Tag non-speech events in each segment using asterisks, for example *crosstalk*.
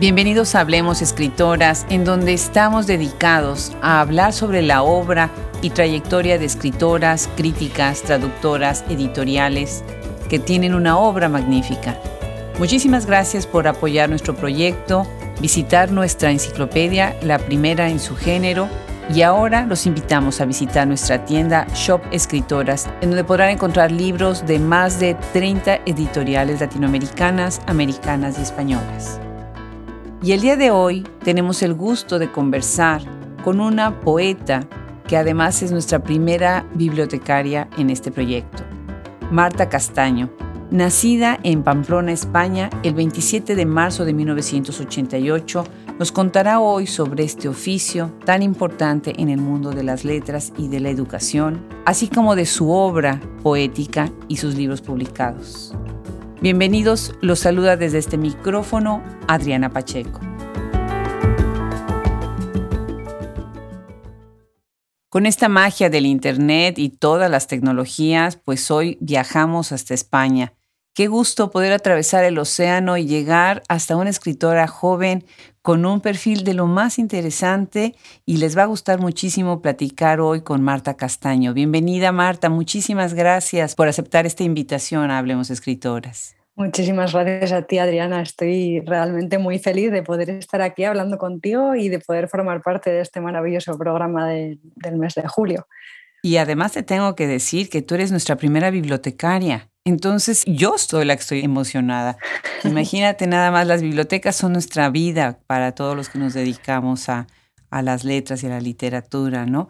Bienvenidos a Hablemos Escritoras, en donde estamos dedicados a hablar sobre la obra y trayectoria de escritoras, críticas, traductoras, editoriales, que tienen una obra magnífica. Muchísimas gracias por apoyar nuestro proyecto, visitar nuestra enciclopedia, la primera en su género, y ahora los invitamos a visitar nuestra tienda Shop Escritoras, en donde podrán encontrar libros de más de 30 editoriales latinoamericanas, americanas y españolas. Y el día de hoy tenemos el gusto de conversar con una poeta que además es nuestra primera bibliotecaria en este proyecto, Marta Castaño. Nacida en Pamplona, España, el 27 de marzo de 1988, nos contará hoy sobre este oficio tan importante en el mundo de las letras y de la educación, así como de su obra poética y sus libros publicados. Bienvenidos, los saluda desde este micrófono Adriana Pacheco. Con esta magia del Internet y todas las tecnologías, pues hoy viajamos hasta España. Qué gusto poder atravesar el océano y llegar hasta una escritora joven con un perfil de lo más interesante y les va a gustar muchísimo platicar hoy con Marta Castaño. Bienvenida Marta, muchísimas gracias por aceptar esta invitación a Hablemos Escritoras. Muchísimas gracias a ti, Adriana. Estoy realmente muy feliz de poder estar aquí hablando contigo y de poder formar parte de este maravilloso programa del mes de julio. Y además te tengo que decir que tú eres nuestra primera bibliotecaria. Entonces yo soy la que estoy emocionada. *laughs* Imagínate nada más, las bibliotecas son nuestra vida para todos los que nos dedicamos a, a las letras y a la literatura, ¿no?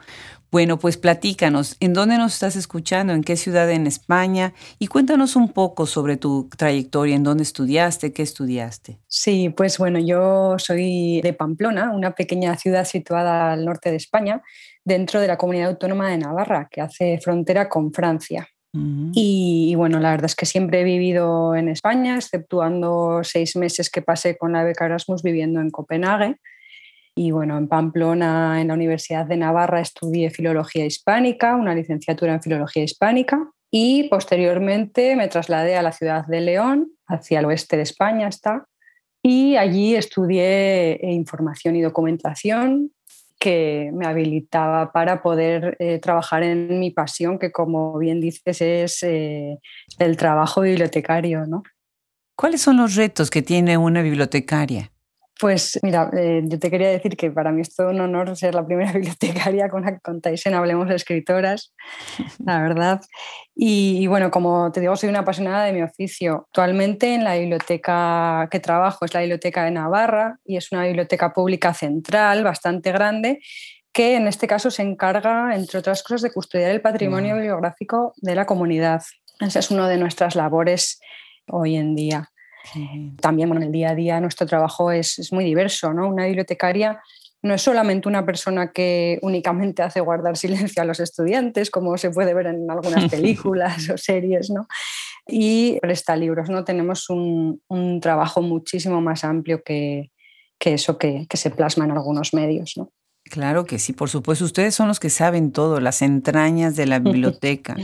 Bueno, pues platícanos, ¿en dónde nos estás escuchando? ¿En qué ciudad en España? Y cuéntanos un poco sobre tu trayectoria, en dónde estudiaste, qué estudiaste. Sí, pues bueno, yo soy de Pamplona, una pequeña ciudad situada al norte de España, dentro de la comunidad autónoma de Navarra, que hace frontera con Francia. Y, y, bueno, la verdad es que siempre he vivido en España, exceptuando seis meses que pasé con la beca Erasmus viviendo en Copenhague. Y bueno, en Pamplona, en la Universidad de Navarra, estudié Filología Hispánica, una licenciatura en Filología Hispánica. Y posteriormente me trasladé a la ciudad de León, hacia el oeste de España está. Y allí estudié eh, Información y Documentación, que me habilitaba para poder eh, trabajar en mi pasión, que como bien dices es eh, el trabajo bibliotecario. ¿no? ¿Cuáles son los retos que tiene una bibliotecaria? Pues mira, eh, yo te quería decir que para mí es todo un honor ser la primera *laughs* bibliotecaria con la que contáis en Hablemos de Escritoras, la verdad. Y, bueno, como te digo, soy una apasionada de mi oficio. Actualmente en la biblioteca que trabajo es la Biblioteca de Navarra y es una biblioteca pública central bastante grande que en este caso se encarga, entre otras cosas, de custodiar el patrimonio bibliográfico de la comunidad. Esa es una de nuestras labores hoy en día. También bueno, en el día a día nuestro trabajo es, es, muy diverso. ¿no? Una bibliotecaria no es solamente una persona que únicamente hace guardar silencio a los estudiantes, como se puede ver en algunas *laughs* películas o series, ¿no? y presta libros. ¿no? Tenemos un, un trabajo muchísimo más amplio que, que eso que, que, se plasma en algunos medios. ¿no? Claro que sí, por supuesto. Ustedes son los que saben todo, las entrañas de la biblioteca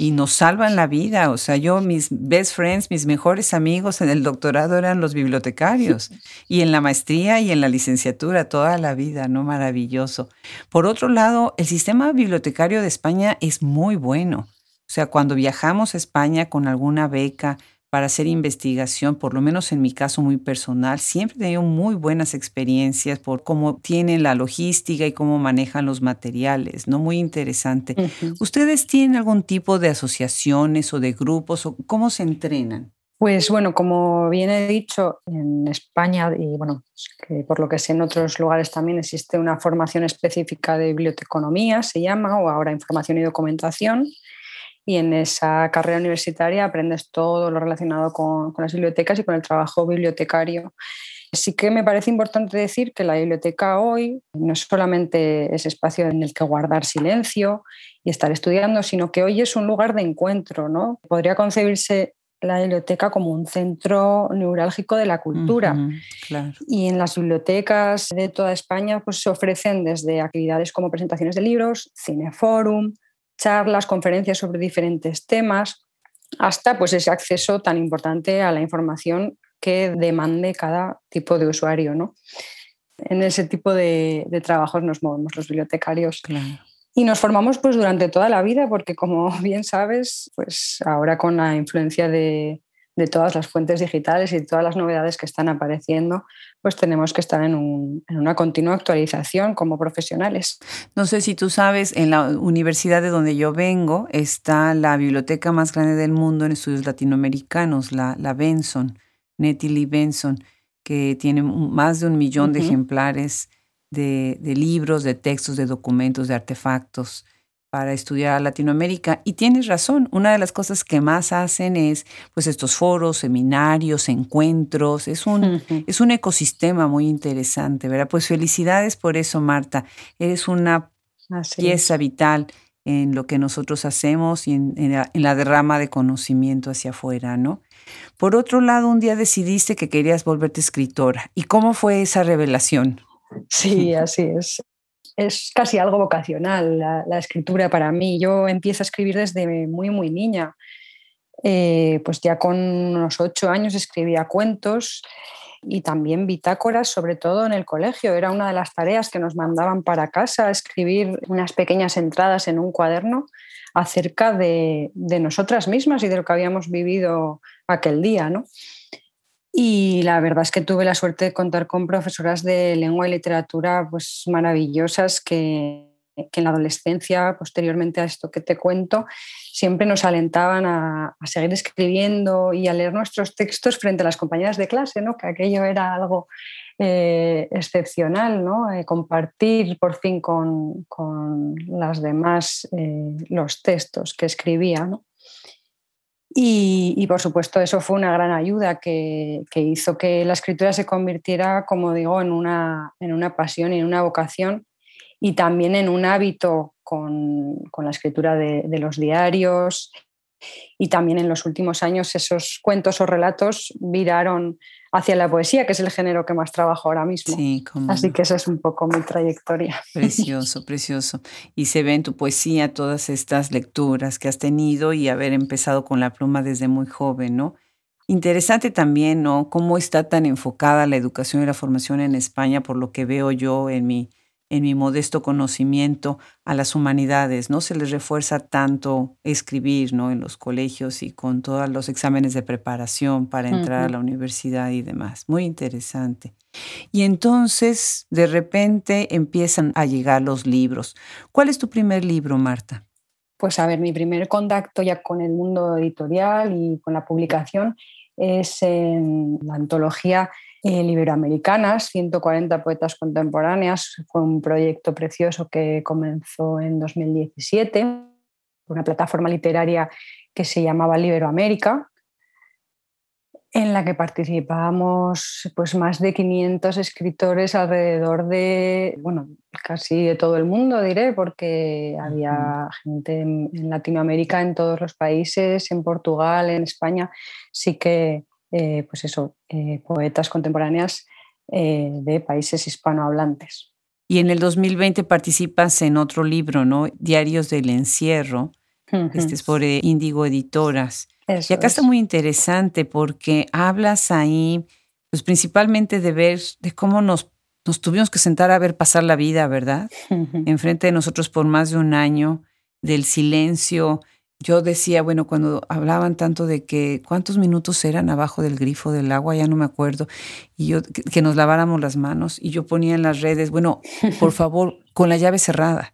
y nos salvan la vida. O sea, yo, mis best friends, mis mejores amigos en el doctorado eran los bibliotecarios y en la maestría y en la licenciatura toda la vida, ¿no? Maravilloso. Por otro lado, el sistema bibliotecario de España es muy bueno. O sea, cuando viajamos a España con alguna beca, para hacer investigación, por lo menos en mi caso muy personal, siempre he tenido muy buenas experiencias por cómo tienen la logística y cómo manejan los materiales, ¿no? Muy interesante. ¿Ustedes tienen algún tipo de asociaciones o de grupos o cómo se entrenan? Pues bueno, como bien he dicho, en España y bueno, que por lo que sé en otros lugares también existe una formación específica de biblioteconomía, se llama, o ahora información y documentación, y en esa carrera universitaria aprendes todo lo relacionado con, con, las bibliotecas y con el trabajo bibliotecario. Sí que me parece importante decir que la biblioteca hoy no es solamente ese espacio en el que guardar silencio y estar estudiando, sino que hoy es un lugar de encuentro. ¿no? Podría concebirse la biblioteca como un centro neurálgico de la cultura. claro. Y en las bibliotecas de toda España pues, se ofrecen desde actividades como presentaciones de libros, cineforum, charlas, conferencias sobre diferentes temas, hasta pues ese acceso tan importante a la información que demande cada tipo de usuario. ¿no? En ese tipo de, trabajos nos movemos los bibliotecarios. Y nos formamos pues durante toda la vida porque como *laughs* bien sabes, pues ahora con la influencia de, de todas las fuentes digitales y todas las novedades que están apareciendo, pues tenemos que estar en, una continua actualización como profesionales. No sé si tú sabes, en la universidad de donde yo vengo está la biblioteca más grande del mundo en estudios latinoamericanos, la, la Benson, Nettie Lee Benson, que tiene más de un millón de ejemplares de, de libros, de textos, de documentos, de artefactos para estudiar Latinoamérica. Y tienes razón, una de las cosas que más hacen es pues estos foros, seminarios, encuentros. Es un, es un ecosistema muy interesante, ¿verdad? Pues felicidades por eso, Marta. Eres una pieza vital en lo que nosotros hacemos y en, en la derrama de conocimiento hacia afuera, ¿no? Por otro lado, un día decidiste que querías volverte escritora. ¿Y cómo fue esa revelación? Sí, así es es casi algo vocacional la, escritura para mí. Yo empiezo a escribir desde muy, muy niña. Eh, pues ya con unos ocho años escribía cuentos y también bitácoras, sobre todo en el colegio. Era una de las tareas que nos mandaban para casa, escribir unas pequeñas entradas en un cuaderno acerca de, de nosotras mismas y de lo que habíamos vivido aquel día. ¿no? Y la verdad es que tuve la suerte de contar con profesoras de lengua y literatura pues, maravillosas que, en la adolescencia, posteriormente a esto que te cuento, siempre nos alentaban a, seguir escribiendo y a leer nuestros textos frente a las compañeras de clase, ¿no? que aquello era algo eh, excepcional, ¿no? Eh, compartir por fin con, con las demás eh, los textos que escribía. ¿no? Y, por supuesto eso fue una gran ayuda que, hizo que la escritura se convirtiera, como digo, en una, en una pasión y en una vocación y también en un hábito con, la escritura de, de, los diarios. Y también en los últimos años esos cuentos o relatos viraron hacia la poesía, que es el género que más trabajo ahora mismo. Sí, Así que esa es un poco mi trayectoria. *laughs* Precioso, precioso. Y se ve en tu poesía todas estas lecturas que has tenido y haber empezado con la pluma desde muy joven, ¿no? Interesante también, ¿no? Cómo está tan enfocada la educación y la formación en España, por lo que veo yo en mi en mi modesto conocimiento a las humanidades, ¿no? Se les refuerza tanto escribir, ¿no? En los colegios y con todos los exámenes de preparación para entrar a la universidad y demás. Muy interesante. Y entonces, de repente, empiezan a llegar los libros. ¿Cuál es tu primer libro, Marta? Pues a ver, mi primer contacto ya con el mundo editorial y con la publicación es en la antología eh, Liberoamericanas, 140 poetas contemporáneas. Fue un proyecto precioso que comenzó en 2017, una plataforma literaria que se llamaba Liberoamérica, en la que participábamos pues, más de 500 escritores alrededor de, bueno, casi de todo el mundo, diré, porque había gente en Latinoamérica, en todos los países, en Portugal, en España, sí que eh, pues eso, eh, poetas contemporáneas eh, de países hispanohablantes. Y en el 2020 participas en otro libro, ¿no? Diarios del Encierro. Este es por Índigo Editoras. y acá está muy interesante porque hablas ahí, pues principalmente de ver, de cómo nos, nos tuvimos que sentar a ver pasar la vida, ¿verdad? Enfrente de nosotros por más de un año, del silencio, yo decía, bueno, cuando hablaban tanto de que cuántos minutos eran abajo del grifo del agua, ya no me acuerdo, y yo que, nos laváramos las manos, y yo ponía en las redes, bueno, por *laughs* favor, con la llave cerrada,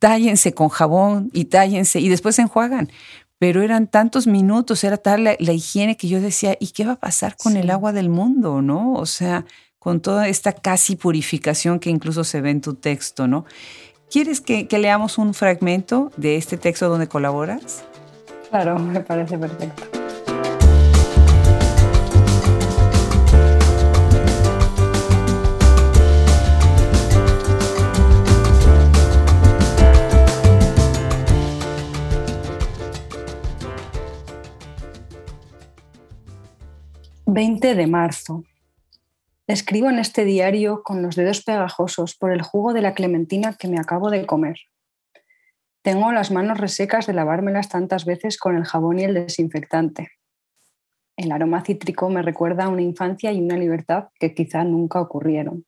tállense con jabón y tállense, y después se enjuagan. Pero eran tantos minutos, era tal la, higiene que yo decía, ¿y qué va a pasar con el agua del mundo, no? O sea, con toda esta casi purificación que incluso se ve en tu texto, ¿no? ¿Quieres que, leamos un fragmento de este texto donde colaboras? Claro, me parece perfecto. ...20 de marzo... Escribo en este diario con los dedos pegajosos por el jugo de la clementina que me acabo de comer. Tengo las manos resecas de lavármelas tantas veces con el jabón y el desinfectante. El aroma cítrico me recuerda a una infancia y una libertad que quizá nunca ocurrieron.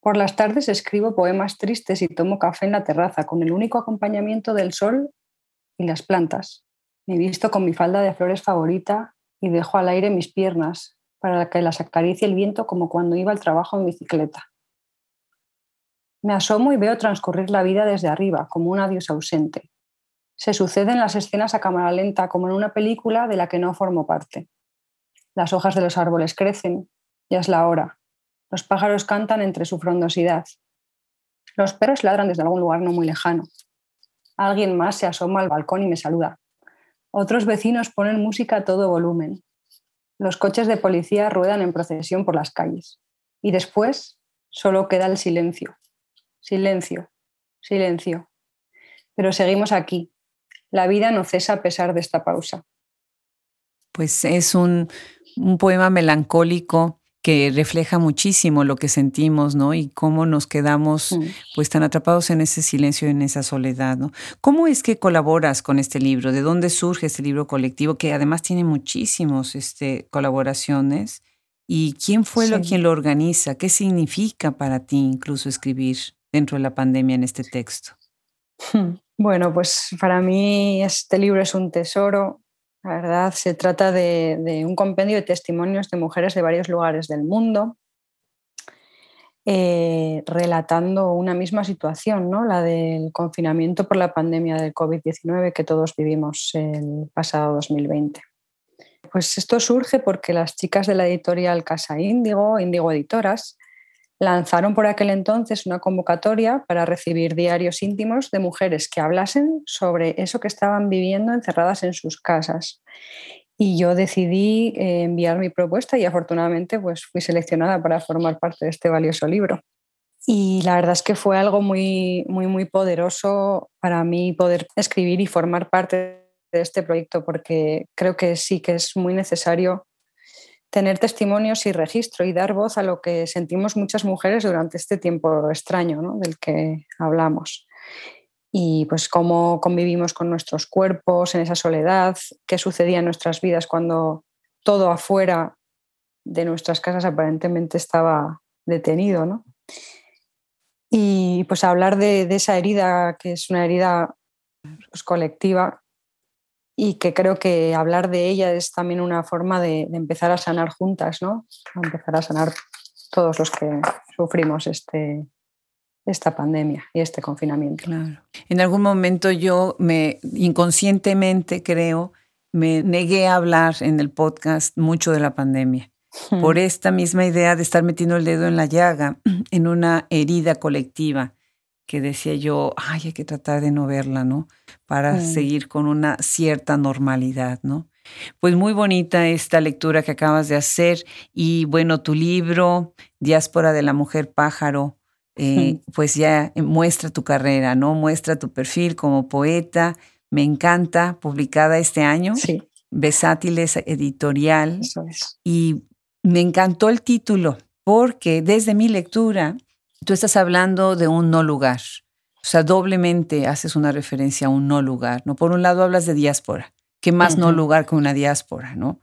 Por las tardes escribo poemas tristes y tomo café en la terraza con el único acompañamiento del sol y las plantas. Me visto con mi falda de flores favorita y dejo al aire mis piernas para que las acaricie el viento como cuando iba al trabajo en bicicleta. Me asomo y veo transcurrir la vida desde arriba, como un adiós ausente. Se suceden las escenas a cámara lenta, como en una película de la que no formo parte. Las hojas de los árboles crecen, ya es la hora. Los pájaros cantan entre su frondosidad. Los perros ladran desde algún lugar no muy lejano. Alguien más se asoma al balcón y me saluda. Otros vecinos ponen música a todo volumen. Los coches de policía ruedan en procesión por las calles. Y después solo queda el silencio. Silencio, silencio. Pero seguimos aquí. La vida no cesa a pesar de esta pausa. Pues es un, un poema melancólico que refleja muchísimo lo que sentimos, ¿no? Y cómo nos quedamos mm. pues tan atrapados en ese silencio, en esa soledad, ¿no? ¿Cómo es que colaboras con este libro? ¿De dónde surge este libro colectivo que además tiene muchísimos este, colaboraciones? ¿Y quién fue lo, quien lo organiza? ¿Qué significa para ti incluso escribir dentro de la pandemia en este texto? Bueno, pues para mí este libro es un tesoro la verdad, se trata de, un compendio de testimonios de mujeres de varios lugares del mundo, eh, relatando una misma situación, ¿no? la del confinamiento por la pandemia del COVID-19 que todos vivimos el pasado 2020. Pues esto surge porque las chicas de la editorial Casa Índigo, Índigo Editoras, lanzaron por aquel entonces una convocatoria para recibir diarios íntimos de mujeres que hablasen sobre eso que estaban viviendo encerradas en sus casas. Y yo decidí eh, enviar mi propuesta y afortunadamente pues, fui seleccionada para formar parte de este valioso libro. Y la verdad es que fue algo muy, muy, muy poderoso para mí poder escribir y formar parte de este proyecto porque creo que sí que es muy necesario tener testimonios y registro y dar voz a lo que sentimos muchas mujeres durante este tiempo extraño del que hablamos. Y pues cómo convivimos con nuestros cuerpos en esa soledad, qué sucedía en nuestras vidas cuando todo afuera de nuestras casas aparentemente estaba detenido. Y pues hablar de, esa herida, que es una herida pues, colectiva, y que creo que hablar de ella es también una forma de, empezar a sanar juntas, ¿no? empezar a sanar todos los que sufrimos este, esta pandemia y este confinamiento. Claro. En algún momento yo me inconscientemente creo me negué a hablar en el podcast mucho de la pandemia hmm. por esta misma idea de estar metiendo el dedo en la llaga, en una herida colectiva que decía yo, ay, hay que tratar de no verla, ¿no? Para mm. seguir con una cierta normalidad, ¿no? Pues muy bonita esta lectura que acabas de hacer y bueno, tu libro, Diáspora de la Mujer Pájaro, eh, *laughs* pues ya muestra tu carrera, ¿no? Muestra tu perfil como poeta. Me encanta, publicada este año. Sí. Besátiles Editorial. Y me encantó el título porque desde mi lectura Tú estás hablando de un no lugar. O sea, doblemente haces una referencia a un no lugar, ¿no? Por un lado hablas de diáspora. ¿Qué más no lugar que una diáspora, no?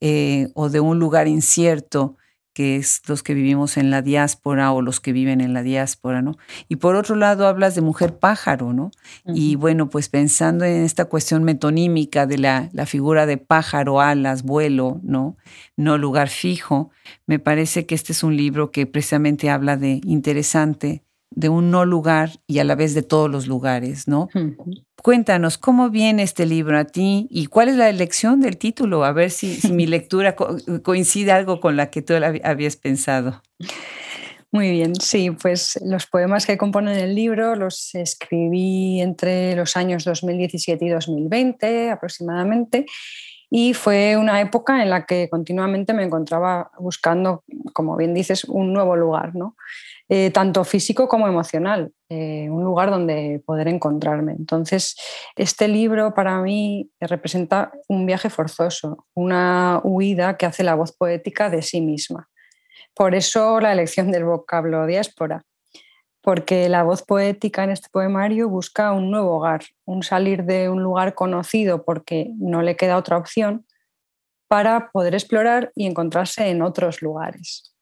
Eh, o de un lugar incierto que es los que vivimos en la diáspora o los que viven en la diáspora, ¿no? Y por otro lado hablas de mujer pájaro, ¿no? Y bueno, pues pensando en esta cuestión metonímica de la, la, figura de pájaro, alas, vuelo, ¿no? No lugar fijo, me parece que este es un libro que precisamente habla de interesante, de un no lugar y a la vez de todos los lugares, ¿no? Cuéntanos, ¿cómo viene este libro a ti y cuál es la elección del título? A ver si, mi *laughs* lectura coincide algo con la que tú habías pensado. Muy bien, sí, pues los poemas que componen el libro los escribí entre los años 2017 y 2020 aproximadamente y fue una época en la que continuamente me encontraba buscando, como bien dices, un nuevo lugar, ¿no? Eh, tanto físico como emocional, eh, un lugar donde poder encontrarme. Entonces, este libro para mí representa un viaje forzoso, una huida que hace la voz poética de sí misma. Por eso la elección del vocablo diáspora, porque la voz poética en este poemario busca un nuevo hogar, un salir de un lugar conocido porque no le queda otra opción para poder explorar y encontrarse en otros lugares.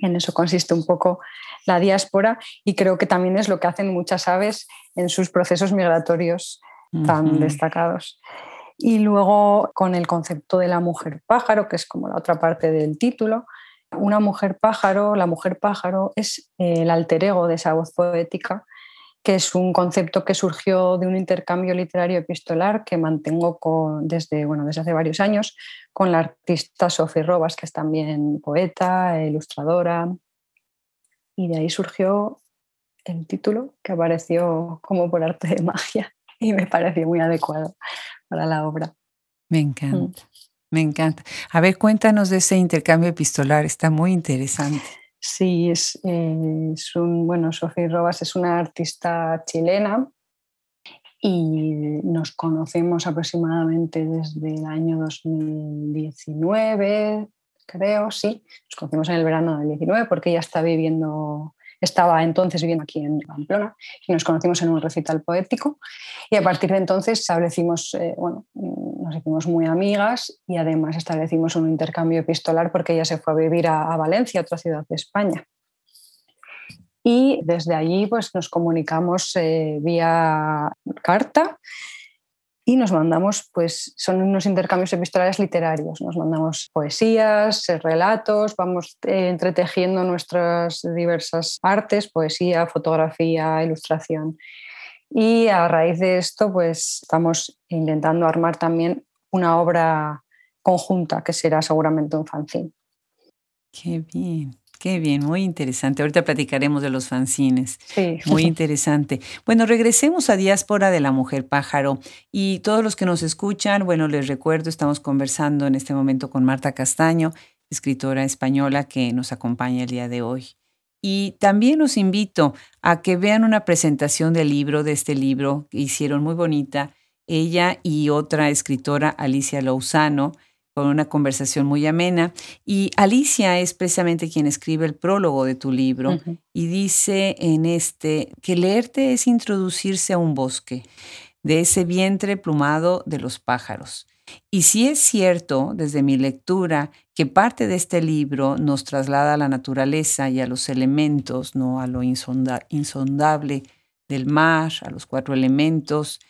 En eso consiste un poco la diáspora y creo que también es lo que hacen muchas aves en sus procesos migratorios tan destacados. Y luego con el concepto de la mujer pájaro, que es como la otra parte del título, una mujer pájaro, la mujer pájaro es el alter ego de esa voz poética, que es un concepto que surgió de un intercambio literario epistolar que mantengo desde, bueno, desde hace varios años con la artista Sofía Robas, que es también poeta, ilustradora, y de ahí surgió el título que apareció como por arte de magia *laughs* y me pareció muy adecuado para la obra. Me encanta. Mm. Me encanta. A ver, cuéntanos de ese intercambio epistolar, está muy interesante. Sí, es, eh, es un, bueno, Sofía Robas es una artista chilena y nos conocemos aproximadamente desde el año 2019, creo, sí. Nos conocimos en el verano del 19 porque ella está viviendo estaba entonces viviendo aquí en Pamplona y nos conocimos en un recital poético y a partir de entonces establecimos, eh, bueno, nos hicimos muy amigas y además establecimos un intercambio epistolar porque ella se fue a vivir a, Valencia, otra ciudad de España. Y desde allí pues, nos comunicamos eh, vía carta y nos mandamos, pues son unos intercambios epistolares literarios, nos mandamos poesías, eh, relatos, vamos eh, entretejiendo nuestras diversas artes, poesía, fotografía, ilustración. Y a raíz de esto, pues estamos intentando armar también una obra conjunta que será seguramente un fanzine. Qué bien. Qué bien, muy interesante. Ahorita platicaremos de los fanzines. Sí. Muy *laughs* interesante. Bueno, regresemos a Diáspora de la Mujer Pájaro. Y todos los que nos escuchan, bueno, les recuerdo, estamos conversando en este momento con Marta Castaño, escritora española que nos acompaña el día de hoy. Y también los invito a que vean una presentación del libro, de este libro que hicieron muy bonita, ella y otra escritora, Alicia Lousano con una conversación muy amena. Y Alicia es precisamente quien escribe el prólogo de tu libro y dice en este que leerte es introducirse a un bosque de ese vientre plumado de los pájaros. Y si es cierto, desde mi lectura, que parte de este libro nos traslada a la naturaleza y a los elementos, no a lo insondable del mar, a los cuatro elementos,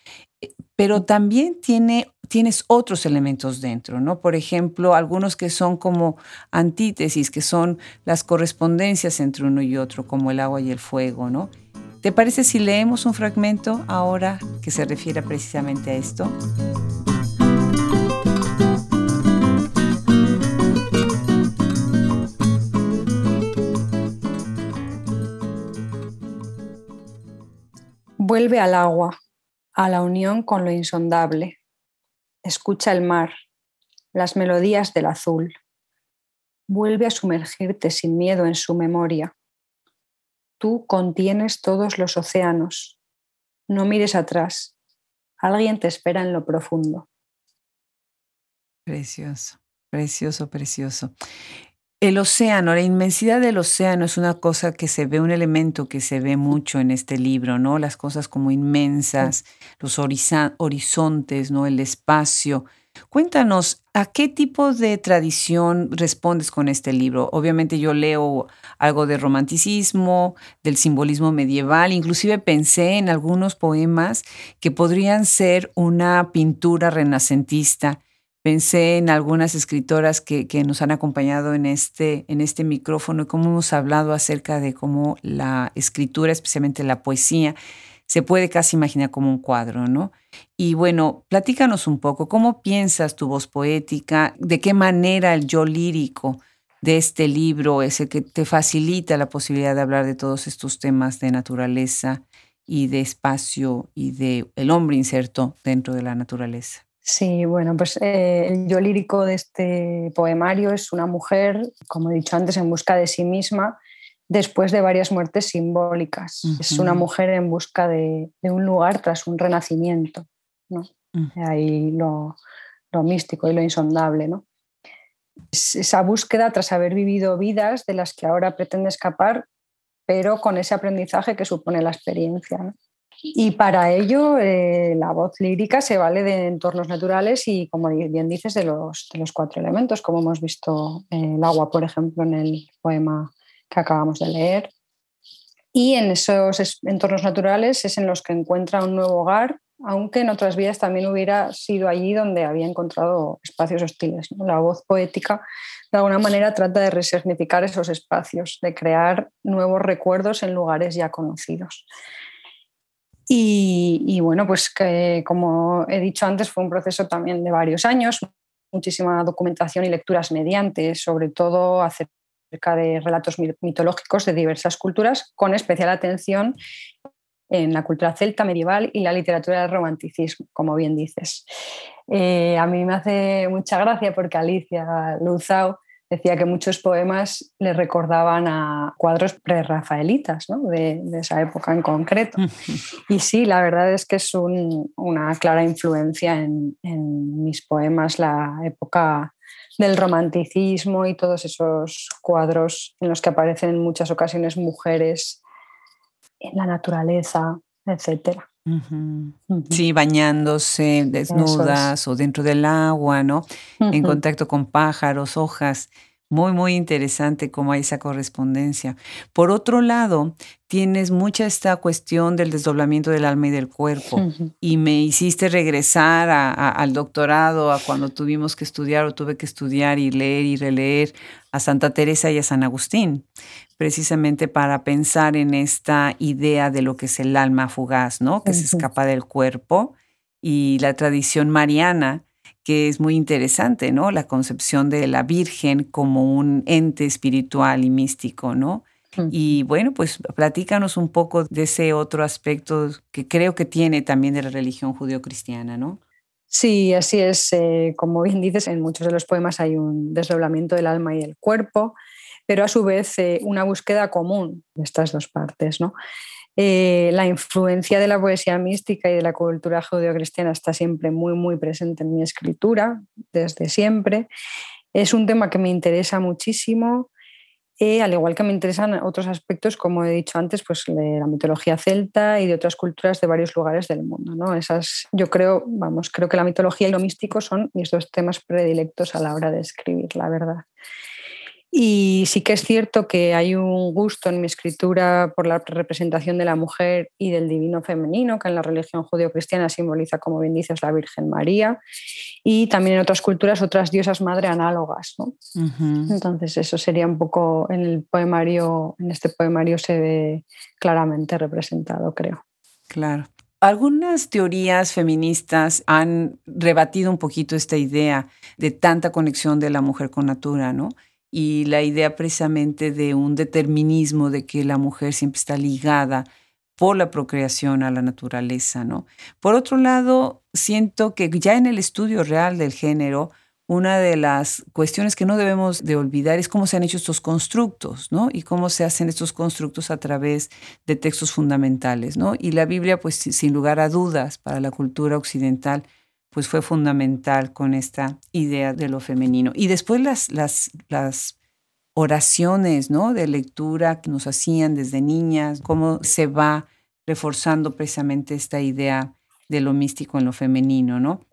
eh, pero también tiene tienes otros elementos dentro, ¿no? Por ejemplo, algunos que son como antítesis, que son las correspondencias entre uno y otro, como el agua y el fuego, ¿no? ¿Te parece si leemos un fragmento ahora que se refiere precisamente a esto? Vuelve al agua, a la unión con lo insondable Escucha el mar, las melodías del azul. Vuelve a sumergirte sin miedo en su memoria. Tú contienes todos los océanos. No mires atrás. Alguien te espera en lo profundo. Precioso, precioso, precioso. El océano, la inmensidad del océano es una cosa que se ve, un elemento que se ve mucho en este libro, ¿no? Las cosas como inmensas, los horizontes, ¿no? El espacio. Cuéntanos, ¿a qué tipo de tradición respondes con este libro? Obviamente yo leo algo de romanticismo, del simbolismo medieval, inclusive pensé en algunos poemas que podrían ser una pintura renacentista Pensé en algunas escritoras que, nos han acompañado en este, en este micrófono y cómo hemos hablado acerca de cómo la escritura, especialmente la poesía, se puede casi imaginar como un cuadro, ¿no? Y bueno, platícanos un poco, ¿cómo piensas tu voz poética? ¿De qué manera el yo lírico de este libro es el que te facilita la posibilidad de hablar de todos estos temas de naturaleza y de espacio y de el hombre inserto dentro de la naturaleza? Sí, bueno, pues eh, el yo lírico de este poemario es una mujer, como he dicho antes, en busca de sí misma después de varias muertes simbólicas. Es una mujer en busca de, un lugar tras un renacimiento. ¿no? Ahí lo, místico y lo insondable. ¿no? esa búsqueda tras haber vivido vidas de las que ahora pretende escapar, pero con ese aprendizaje que supone la experiencia. Y para ello eh, la voz lírica se vale de entornos naturales y, como bien dices, de los, de los cuatro elementos, como hemos visto eh, el agua, por ejemplo, en el poema que acabamos de leer. Y en esos entornos naturales es en los que encuentra un nuevo hogar, aunque en otras vidas también hubiera sido allí donde había encontrado espacios hostiles. La voz poética, de alguna manera, trata de resignificar esos espacios, de crear nuevos recuerdos en lugares ya conocidos. Y, bueno, pues que, como he dicho antes, fue un proceso también de varios años, muchísima documentación y lecturas mediante, sobre todo acerca de relatos mitológicos de diversas culturas, con especial atención en la cultura celta medieval y la literatura del romanticismo, como bien dices. Eh, a mí me hace mucha gracia porque Alicia Luzao decía que muchos poemas le recordaban a cuadros prerrafaelitas ¿no? de, esa época en concreto. *laughs* Y sí, la verdad es que es una clara influencia en, mis poemas la época del romanticismo y todos esos cuadros en los que aparecen en muchas ocasiones mujeres en la naturaleza, etc. Sí, bañándose, desnudas o dentro del agua, ¿no? En contacto con pájaros, hojas. Muy, muy interesante cómo hay esa correspondencia. Por otro lado, tienes mucha esta cuestión del desdoblamiento del alma y del cuerpo. Y me hiciste regresar al doctorado, a cuando tuvimos que estudiar o tuve que estudiar y leer y releer a Santa Teresa y a San Agustín, precisamente para pensar en esta idea de lo que es el alma fugaz, ¿no? Que se escapa del cuerpo y la tradición mariana que es muy interesante, ¿no? La concepción de la Virgen como un ente espiritual y místico, ¿no? Y bueno, pues platícanos un poco de ese otro aspecto que creo que tiene también de la religión judeocristiana, ¿no? Sí, así es. Eh, como bien dices, en muchos de los poemas hay un desdoblamiento del alma y el cuerpo, pero a su vez eh, una búsqueda común de estas dos partes, ¿no? Eh, la influencia de la poesía mística y de la cultura judeocristiana está siempre muy, muy presente en mi escritura, desde siempre. Es un tema que me interesa muchísimo, eh, al igual que me interesan otros aspectos, como he dicho antes, pues de la mitología celta y de otras culturas de varios lugares del mundo. ¿no? Esas, yo creo, vamos, creo que la mitología y lo místico son mis dos temas predilectos a la hora de escribir, la verdad. Y sí que es cierto que hay un gusto en mi escritura por la representación de la mujer y del divino femenino, que en la religión judío-cristiana simboliza, como bien dices, la Virgen María, y también en otras culturas otras diosas madre análogas. Entonces eso sería un poco en el poemario, en este poemario se ve claramente representado, creo. Claro. Algunas teorías feministas han rebatido un poquito esta idea de tanta conexión de la mujer con natura, ¿no? Y la idea precisamente de un determinismo de que la mujer siempre está ligada por la procreación a la naturaleza, ¿no? Por otro lado, siento que ya en el estudio real del género, una de las cuestiones que no debemos de olvidar es cómo se han hecho estos constructos, ¿no? Y cómo se hacen estos constructos a través de textos fundamentales, ¿no? Y la Biblia, pues sin lugar a dudas, para la cultura occidental, pues fue fundamental con esta idea de lo femenino. Y después las, las, las oraciones ¿no? de lectura que nos hacían desde niñas, cómo se va reforzando precisamente esta idea de lo místico en lo femenino, ¿no?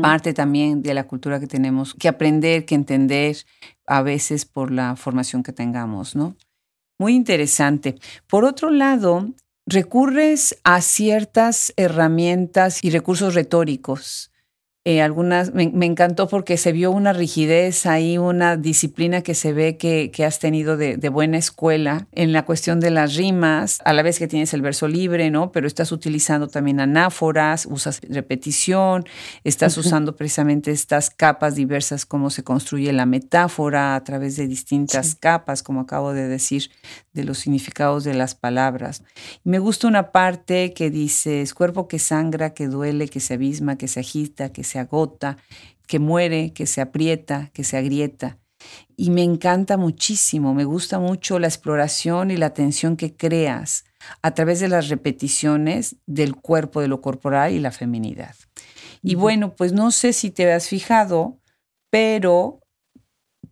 Parte también de la cultura que tenemos que aprender, que entender, a veces por la formación que tengamos, ¿no? Muy interesante. Por otro lado, recurres a ciertas herramientas y recursos retóricos eh, algunas, me, encantó porque se vio una rigidez ahí, una disciplina que se ve que, que has tenido de, de, buena escuela en la cuestión de las rimas, a la vez que tienes el verso libre, ¿no? Pero estás utilizando también anáforas, usas repetición, estás usando precisamente estas capas diversas, cómo se construye la metáfora a través de distintas capas, como acabo de decir, de los significados de las palabras. me gusta una parte que dice, es cuerpo que sangra, que duele, que se abisma, que se agita, que se se agota, que muere, que se aprieta, que se agrieta. Y me encanta muchísimo, me gusta mucho la exploración y la atención que creas a través de las repeticiones del cuerpo, de lo corporal y la feminidad. Y bueno, pues no sé si te has fijado, pero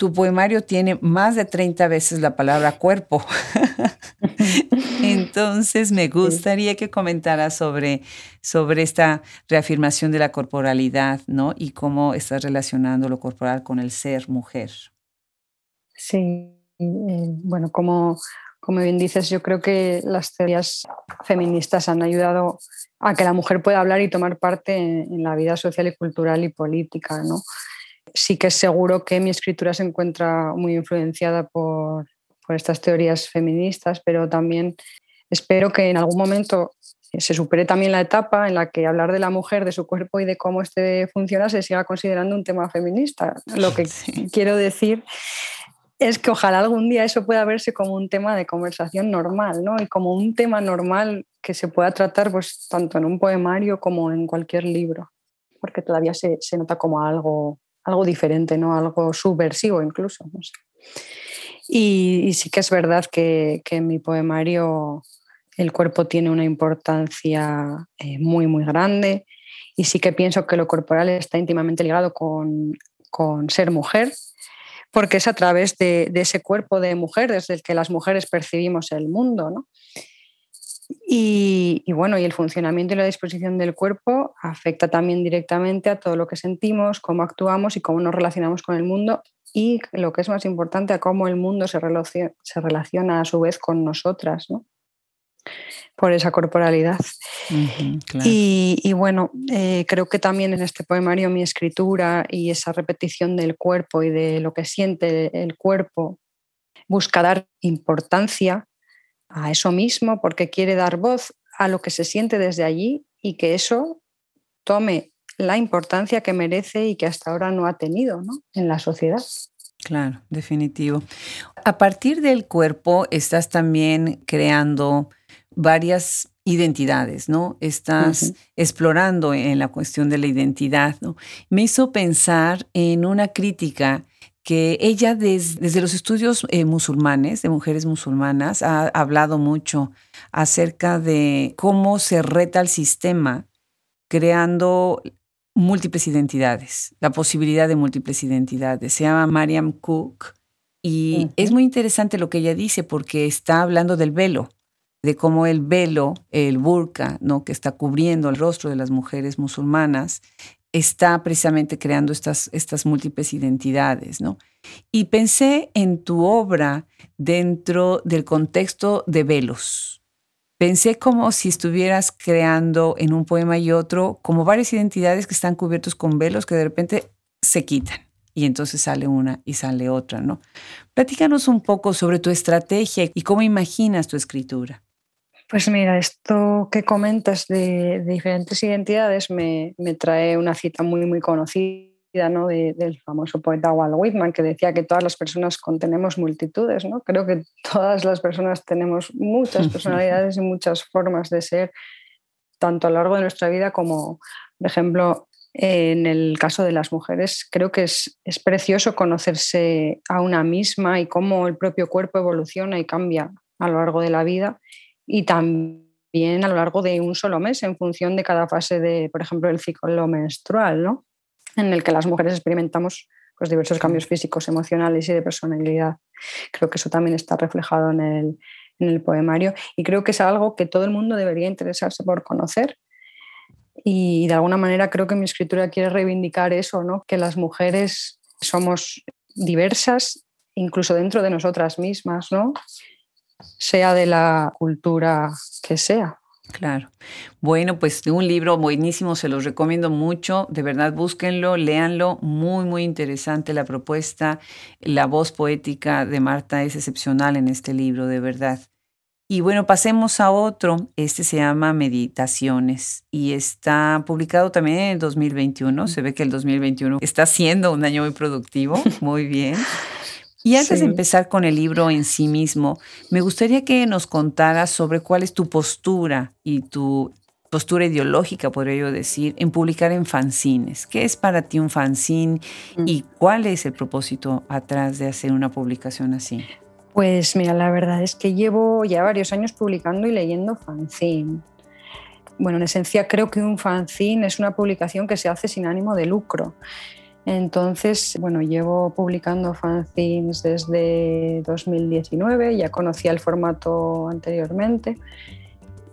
tu poemario tiene más de 30 veces la palabra cuerpo. *laughs* Entonces me gustaría que comentara sobre, sobre esta reafirmación de la corporalidad, ¿no? Y cómo estás relacionando lo corporal con el ser mujer. Sí, eh, bueno, como, como bien dices, yo creo que las teorías feministas han ayudado a que la mujer pueda hablar y tomar parte en, la vida social y cultural y política, ¿no? Sí que es seguro que mi escritura se encuentra muy influenciada por, por estas teorías feministas, pero también espero que en algún momento se supere también la etapa en la que hablar de la mujer, de su cuerpo y de cómo este funciona se siga considerando un tema feminista. Lo que quiero decir es que ojalá algún día eso pueda verse como un tema de conversación normal, ¿no? Y como un tema normal que se pueda tratar pues, tanto en un poemario como en cualquier libro, porque todavía se, se nota como algo, algo diferente, ¿no? Algo subversivo incluso. No sé. Y, sí que es verdad que, en mi poemario el cuerpo tiene una importancia eh, muy, muy grande y sí que pienso que lo corporal está íntimamente ligado con, ser mujer, porque es a través de, ese cuerpo de mujer desde el que las mujeres percibimos el mundo. Y, y, bueno, y el funcionamiento y la disposición del cuerpo afecta también directamente a todo lo que sentimos, cómo actuamos y cómo nos relacionamos con el mundo y lo que es más importante, a cómo el mundo se relaciona, se relaciona a su vez con nosotras, ¿no? por esa corporalidad. y, bueno, eh, creo que también en este poemario mi escritura y esa repetición del cuerpo y de lo que siente el cuerpo busca dar importancia a eso mismo porque quiere dar voz a lo que se siente desde allí y que eso tome la importancia que merece y que hasta ahora no ha tenido en la sociedad. Claro, definitivo. A partir del cuerpo estás también creando varias identidades, ¿no? Estás explorando en la cuestión de la identidad, ¿no? Me hizo pensar en una crítica que ella desde los estudios eh, musulmanes, de mujeres musulmanas, ha hablado mucho acerca de cómo se reta el sistema creando múltiples identidades, la posibilidad de múltiples identidades. Se llama Mariam Cook y es muy interesante lo que ella dice porque está hablando del velo, de cómo el velo, el burka, ¿no? que está cubriendo el rostro de las mujeres musulmanas, está precisamente creando estas, estas múltiples identidades. ¿no? Y pensé en tu obra dentro del contexto de velos Pensé como si estuvieras creando en un poema y otro como varias identidades que están cubiertos con velos que de repente se quitan y entonces sale una y sale otra, ¿no? Platícanos un poco sobre tu estrategia y cómo imaginas tu escritura. Pues mira, esto que comentas de, diferentes identidades me, me, trae una cita muy, muy conocida del famoso poeta Walt Whitman, que decía que todas las personas contenemos multitudes. ¿no? Creo que todas las personas tenemos muchas *laughs* personalidades y muchas formas de ser, tanto a lo largo de nuestra vida como, por ejemplo, en el caso de las mujeres, creo que es, es precioso conocerse a una misma y cómo el propio cuerpo evoluciona y cambia a lo largo de la vida y también a lo largo de un solo mes en función de cada fase de, por ejemplo, el ciclo menstrual, ¿no? en el que las mujeres experimentamos pues, diversos cambios físicos, emocionales y de personalidad. Creo que eso también está reflejado en el, en el poemario y creo que es algo que todo el mundo debería interesarse por conocer. Y de alguna manera creo que mi escritura quiere reivindicar eso, ¿no? que las mujeres somos diversas, incluso dentro de nosotras mismas, ¿no? Sea de la cultura que sea. Claro. Bueno, pues un libro buenísimo, se los recomiendo mucho. De verdad, búsquenlo, léanlo. Muy, muy interesante la propuesta. La voz poética de Marta es excepcional en este libro, de verdad. Y bueno, pasemos a otro. Este se llama Meditaciones y está publicado también en el 2021. Se ve que el 2021 está siendo un año muy productivo. *laughs* Muy bien. Y antes de empezar con el libro en sí mismo, me gustaría que nos contaras sobre cuál es tu postura y tu postura ideológica, podría yo decir, en publicar en fanzines. ¿Qué es para ti un fanzine mm. y cuál es el propósito atrás de hacer una publicación así? Pues mira, la verdad es que llevo ya varios años publicando y leyendo fanzine. Bueno, en esencia creo que un fanzine es una publicación que se hace sin ánimo de lucro Entonces, bueno, llevo publicando fanzines desde 2019, ya conocía el formato anteriormente.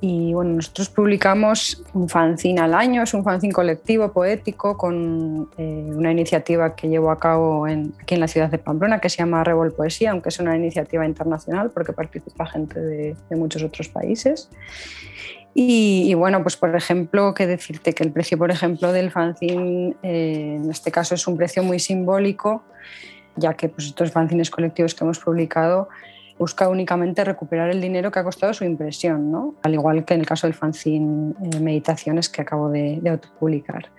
Y bueno, nosotros publicamos un fanzine al año, es un fanzine colectivo poético con eh, una iniciativa que llevo a cabo aquí en la ciudad de Pamplona que se llama Revol Poesía, aunque es una iniciativa internacional porque participa gente de, de muchos otros países. Y, bueno, pues por ejemplo, que decirte que el precio, por ejemplo, del fanzine eh, en este caso es un precio muy simbólico, ya que pues, estos fanzines colectivos que hemos publicado busca únicamente recuperar el dinero que ha costado su impresión, ¿no? al igual que en el caso del fanzine eh, Meditaciones que acabo de, de autopublicar.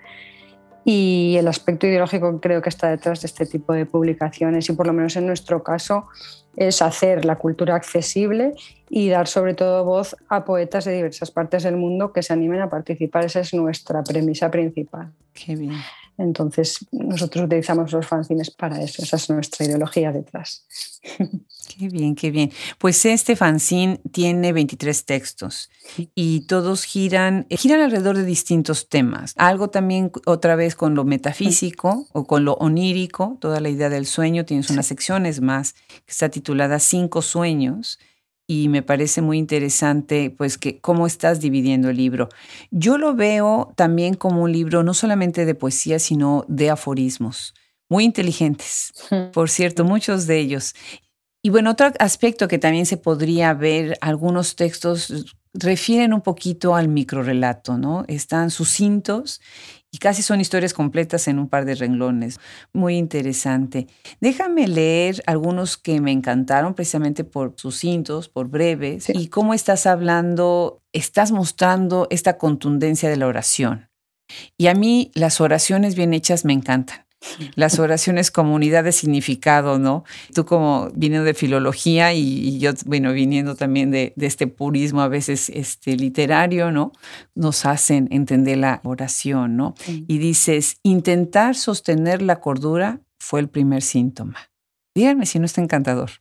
Y el aspecto ideológico creo que está detrás de este tipo de publicaciones y por lo menos en nuestro caso es hacer la cultura accesible y dar sobre todo voz a poetas de diversas partes del mundo que se animen a participar. Esa es nuestra premisa principal. Qué bien. Entonces, nosotros utilizamos los fanzines para eso, esa es nuestra ideología detrás. Qué bien, qué bien. Pues este fanzine tiene 23 textos y todos giran, giran alrededor de distintos temas. Algo también otra vez con lo metafísico o con lo onírico, toda la idea del sueño. Tienes unas secciones más que está titulada Cinco sueños y me parece muy interesante pues que cómo estás dividiendo el libro. Yo lo veo también como un libro no solamente de poesía, sino de aforismos, muy inteligentes, *laughs* por cierto, muchos de ellos. Y bueno, otro aspecto que también se podría ver, algunos textos refieren un poquito al microrelato, ¿no? Están sucintos y casi son historias completas en un par de renglones. Muy interesante. Déjame leer algunos que me encantaron precisamente por sucintos, por breves, y cómo estás hablando, estás mostrando esta contundencia de la oración. Y a mí las oraciones bien hechas me encantan las oraciones como unidad de significado, ¿no? Tú como viniendo de filología y, yo, bueno, viniendo también de, este purismo a veces este, literario, ¿no? Nos hacen entender la oración, ¿no? Y dices, intentar sostener la cordura fue el primer síntoma. Díganme si no está encantador.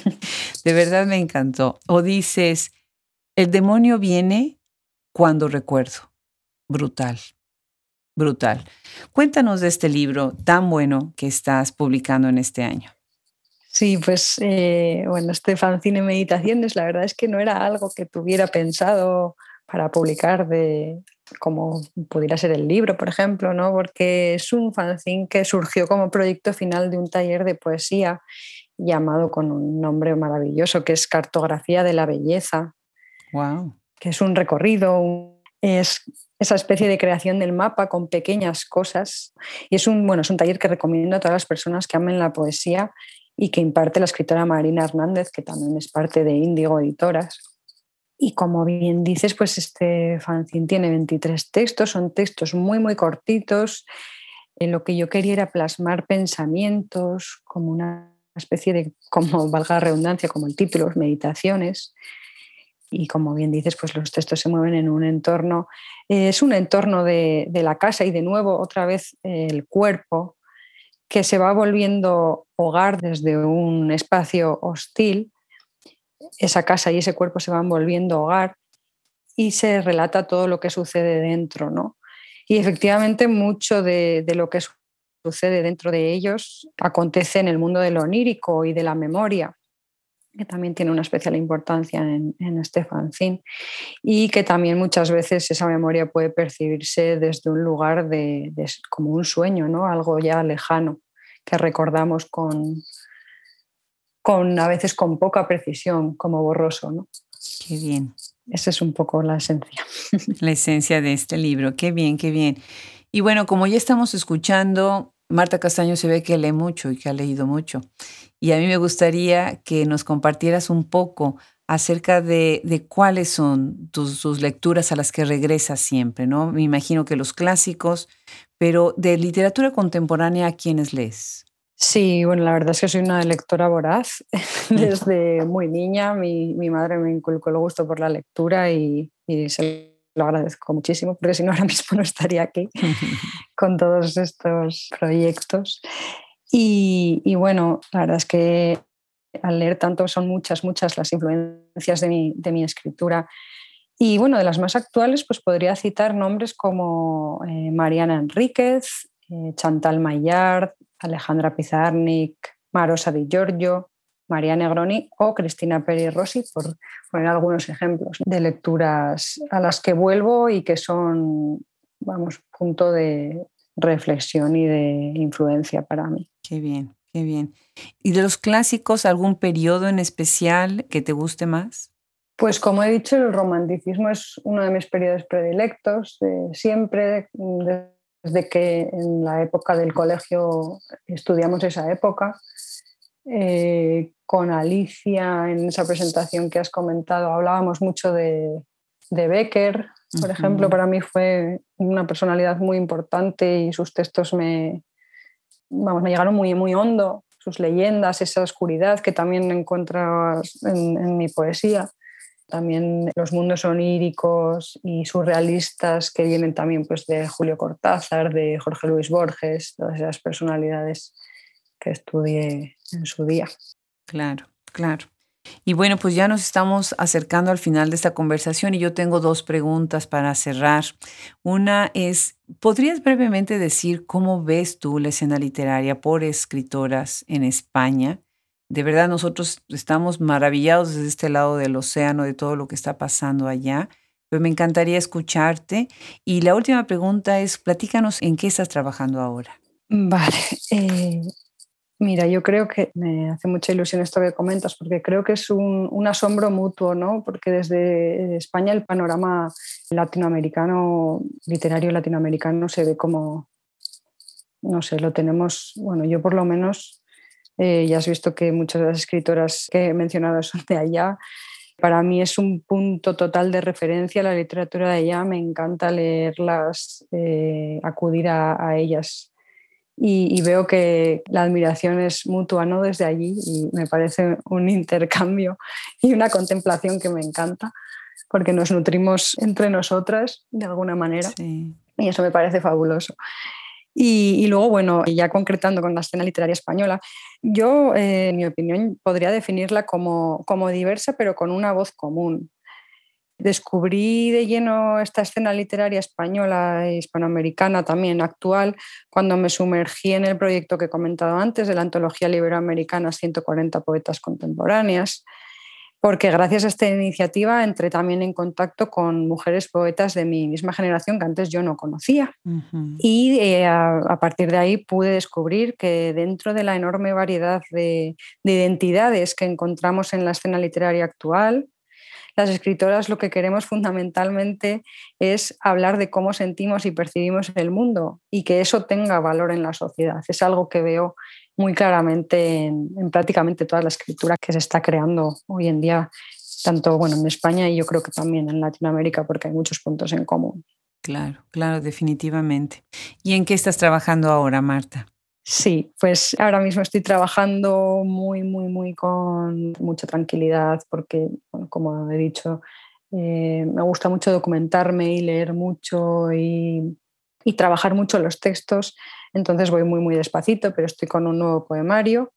*laughs* de verdad me encantó. O dices, el demonio viene cuando recuerdo. Brutal brutal. Cuéntanos de este libro tan bueno que estás publicando en este año. Sí, pues eh, bueno, este fanzine Meditaciones, la verdad es que no era algo que tuviera pensado para publicar de como pudiera ser el libro, por ejemplo, ¿no? porque es un fanzine que surgió como proyecto final de un taller de poesía llamado con un nombre maravilloso que es Cartografía de la Belleza. Wow. Que es un recorrido, es esa especie de creación del mapa con pequeñas cosas. Y es un, bueno, es un taller que recomiendo a todas las personas que amen la poesía y que imparte la escritora Marina Hernández, que también es parte de Índigo Editoras. Y como bien dices, pues este fanzine tiene 23 textos, son textos muy, muy cortitos. En lo que yo quería era plasmar pensamientos como una especie de, como valga la redundancia, como el título, meditaciones, y como bien dices, pues los textos se mueven en un entorno, eh, es un entorno de, la casa y de nuevo otra vez el cuerpo que se va volviendo hogar desde un espacio hostil, esa casa y ese cuerpo se van volviendo hogar y se relata todo lo que sucede dentro, ¿no? Y efectivamente mucho de, de lo que sucede dentro de ellos acontece en el mundo de lo onírico y de la memoria que también tiene una especial importancia en, este fanzine y que también muchas veces esa memoria puede percibirse desde un lugar de, como un sueño, ¿no? algo ya lejano que recordamos con, con a veces con poca precisión, como borroso. ¿no? Qué bien. Esa es un poco la esencia. *laughs* La esencia de este libro. Qué bien, qué bien. Y bueno, como ya estamos escuchando, Marta Castaño se ve que lee mucho y que ha leído mucho. Y a mí me gustaría que nos compartieras un poco acerca de, cuáles son tus, lecturas a las que regresas siempre, ¿no? Me imagino que los clásicos, pero de literatura contemporánea, ¿a quiénes lees? Sí, bueno, la verdad es que soy una lectora voraz. *laughs* Desde muy niña mi, madre me inculcó el gusto por la lectura y, y se lo agradezco muchísimo, porque si no ahora mismo no estaría aquí *laughs* con todos estos proyectos. Y, bueno, la verdad es que al leer tanto son muchas, muchas las influencias de mi, de mi escritura. Y bueno, de las más actuales, pues podría citar nombres como eh, Mariana Enríquez, eh, Chantal Maillard, Alejandra Pizarnik, Marosa Di Giorgio, María Negroni o Cristina Peri Rossi, por poner algunos ejemplos de lecturas a las que vuelvo y que son, vamos, punto de reflexión y de influencia para mí. Qué bien, qué bien. ¿Y de los clásicos, algún periodo en especial que te guste más? Pues como he dicho, el romanticismo es uno de mis periodos predilectos, siempre, desde que en la época del colegio estudiamos esa época. Eh, con Alicia en esa presentación que has comentado. Hablábamos mucho de, Becker, por ejemplo, para mí fue una personalidad muy importante y sus textos me, vamos, me llegaron muy, muy hondo, sus leyendas, esa oscuridad que también encuentras en mi poesía. También los mundos oníricos y surrealistas que vienen también pues, de Julio Cortázar, de Jorge Luis Borges, todas esas personalidades que estudié en su día. Claro, claro. Y bueno, pues ya nos estamos acercando al final de esta conversación y yo tengo dos preguntas para cerrar. Una es, ¿podrías brevemente decir cómo ves tú la escena literaria por escritoras en España? De verdad, nosotros estamos maravillados desde este lado del océano de todo lo que está pasando allá, pero me encantaría escucharte. Y la última pregunta es, platícanos en qué estás trabajando ahora. Vale, *laughs* eh, mira, yo creo que me hace mucha ilusión esto que comentas, porque creo que es un, asombro mutuo, ¿no? Porque desde España el panorama latinoamericano, literario latinoamericano, se ve como, no sé, lo tenemos, bueno, yo por lo menos eh, ya has visto que muchas de las escritoras que he mencionado *laughs* son de allá. Para mí es un punto total de referencia la literatura de allá. Me encanta leerlas, eh, acudir a, ellas. Y, veo que la admiración es mutua ¿no? desde allí y me parece un intercambio y una contemplación que me encanta porque nos nutrimos entre nosotras de alguna manera y eso me parece fabuloso. Y, luego, bueno, ya concretando con la escena literaria española, yo, eh, en mi opinión, podría definirla como, como diversa, pero con una voz común. Descubrí de lleno esta escena literaria española e hispanoamericana también actual cuando me sumergí en el proyecto que he comentado antes de la antología iberoamericana 140 poetas contemporáneas porque gracias a esta iniciativa entré también en contacto con mujeres poetas de mi misma generación que antes yo no conocía. Y eh, a, partir de ahí pude descubrir que dentro de la enorme variedad de, identidades que encontramos en la escena literaria actual, las escritoras lo que queremos fundamentalmente es hablar de cómo sentimos y percibimos el mundo y que eso tenga valor en la sociedad. Es algo que veo muy claramente en, prácticamente toda la escritura que se está creando hoy en día, tanto bueno, en España y yo creo que también en Latinoamérica, porque hay muchos puntos en común. Claro, claro, definitivamente. ¿Y en qué estás trabajando ahora, Marta? Sí, pues ahora mismo estoy trabajando muy, muy, muy con mucha tranquilidad porque, como he dicho, eh, me gusta mucho documentarme y leer mucho y, y trabajar mucho los textos. Entonces voy muy, muy despacito, pero estoy con un nuevo poemario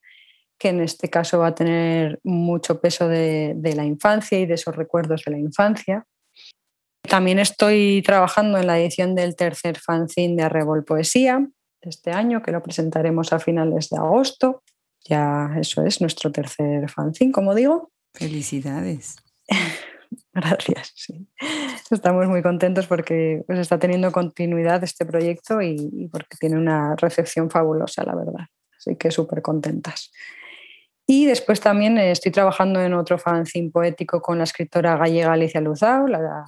que en este caso va a tener mucho peso de, la infancia y de esos recuerdos de la infancia. También estoy trabajando en la edición del tercer fanzine de Arrebol Poesía de este año, que lo presentaremos a finales de agosto. Ya eso es nuestro tercer fanzine, como digo. Felicidades. *laughs* Gracias. Sí. Estamos muy contentos porque pues, está teniendo continuidad este proyecto y, porque tiene una recepción fabulosa, la verdad. Así que súper contentas. Y después también estoy trabajando en otro fanzine poético con la escritora gallega Alicia Luzao, la,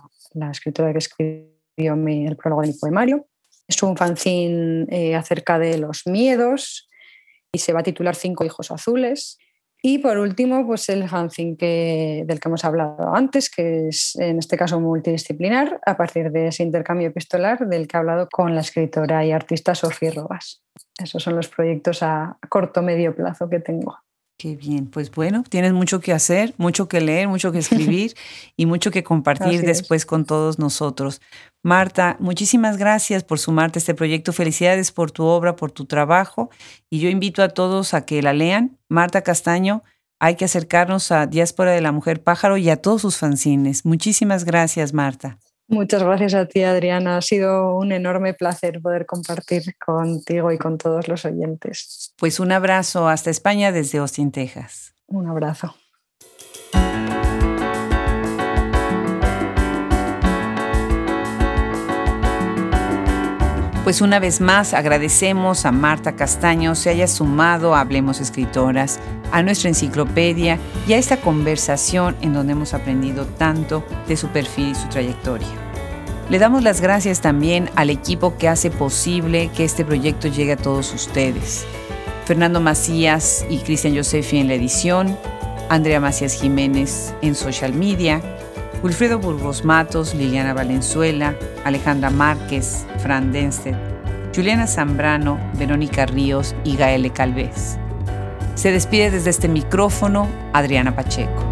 escritora que escribió el prólogo de mi poemario. Es un fanzine eh, acerca de los miedos y se va a titular Cinco hijos azules. Y por último, pues el fanzine que, del que hemos hablado antes, que es en este caso multidisciplinar, a partir de ese intercambio epistolar del que he hablado con la escritora y artista Sofía Robas. Esos son los proyectos a corto medio plazo que tengo. Qué bien, pues bueno, tienes mucho que hacer, mucho que leer, mucho que escribir *laughs* y mucho que compartir después con todos nosotros. Marta, muchísimas gracias por sumarte a este proyecto. Felicidades por tu obra, por tu trabajo. Y yo invito a todos a que la lean. Marta Castaño, hay que acercarnos a Diáspora de la Mujer Pájaro y a todos sus fanzines. Muchísimas gracias, Marta. Muchas gracias a ti, Adriana. Ha sido un enorme placer poder compartir contigo y con todos los oyentes. Pues un abrazo hasta España desde Austin, Texas. Un abrazo. Pues una vez más agradecemos a Marta Castaño se haya sumado a Hablemos Escritoras, a nuestra enciclopedia y a esta conversación en donde hemos aprendido tanto de su perfil y su trayectoria. Le damos las gracias también al equipo que hace posible que este proyecto llegue a todos ustedes. Fernando Macías y Cristian Josefi en la edición, Andrea Macías Jiménez en social media, Wilfredo Burgos Matos, Liliana Valenzuela, Alejandra Márquez, Fran Denstedt, Juliana Zambrano, Verónica Ríos y Gaele Calvez. Se despide desde este micrófono Adriana Pacheco.